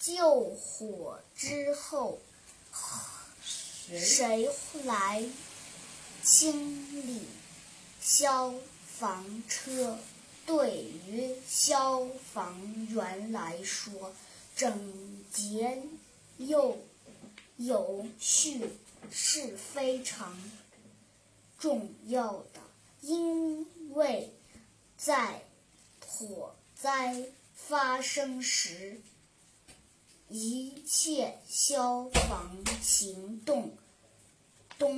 救火之后，谁来清理消防车？对于消防员来说，整洁又有序是非常重要的，因为在火灾发生时，一切消防行动都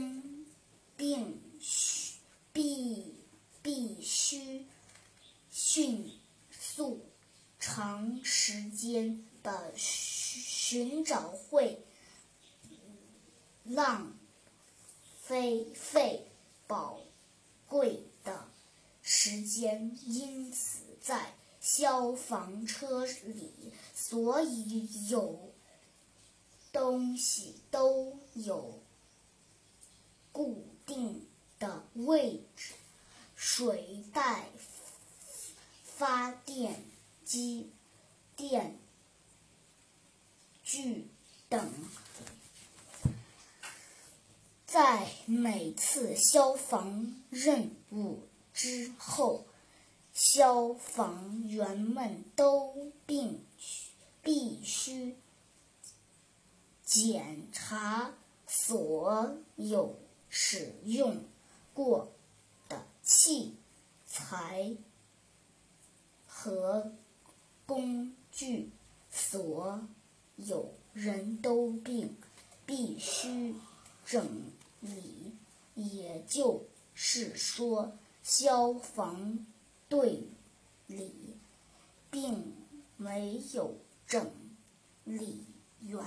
必须必必须迅速、长时间的寻找会浪费费宝贵的时间，因此在消防车里，所以有东西都有固定的位置，水带、发电机、电锯等。在每次消防任务之后，消防员们都必必须检查所有使用过的器材和工具，所有人都必必须整理，也就是说，消防队里并没有整理员。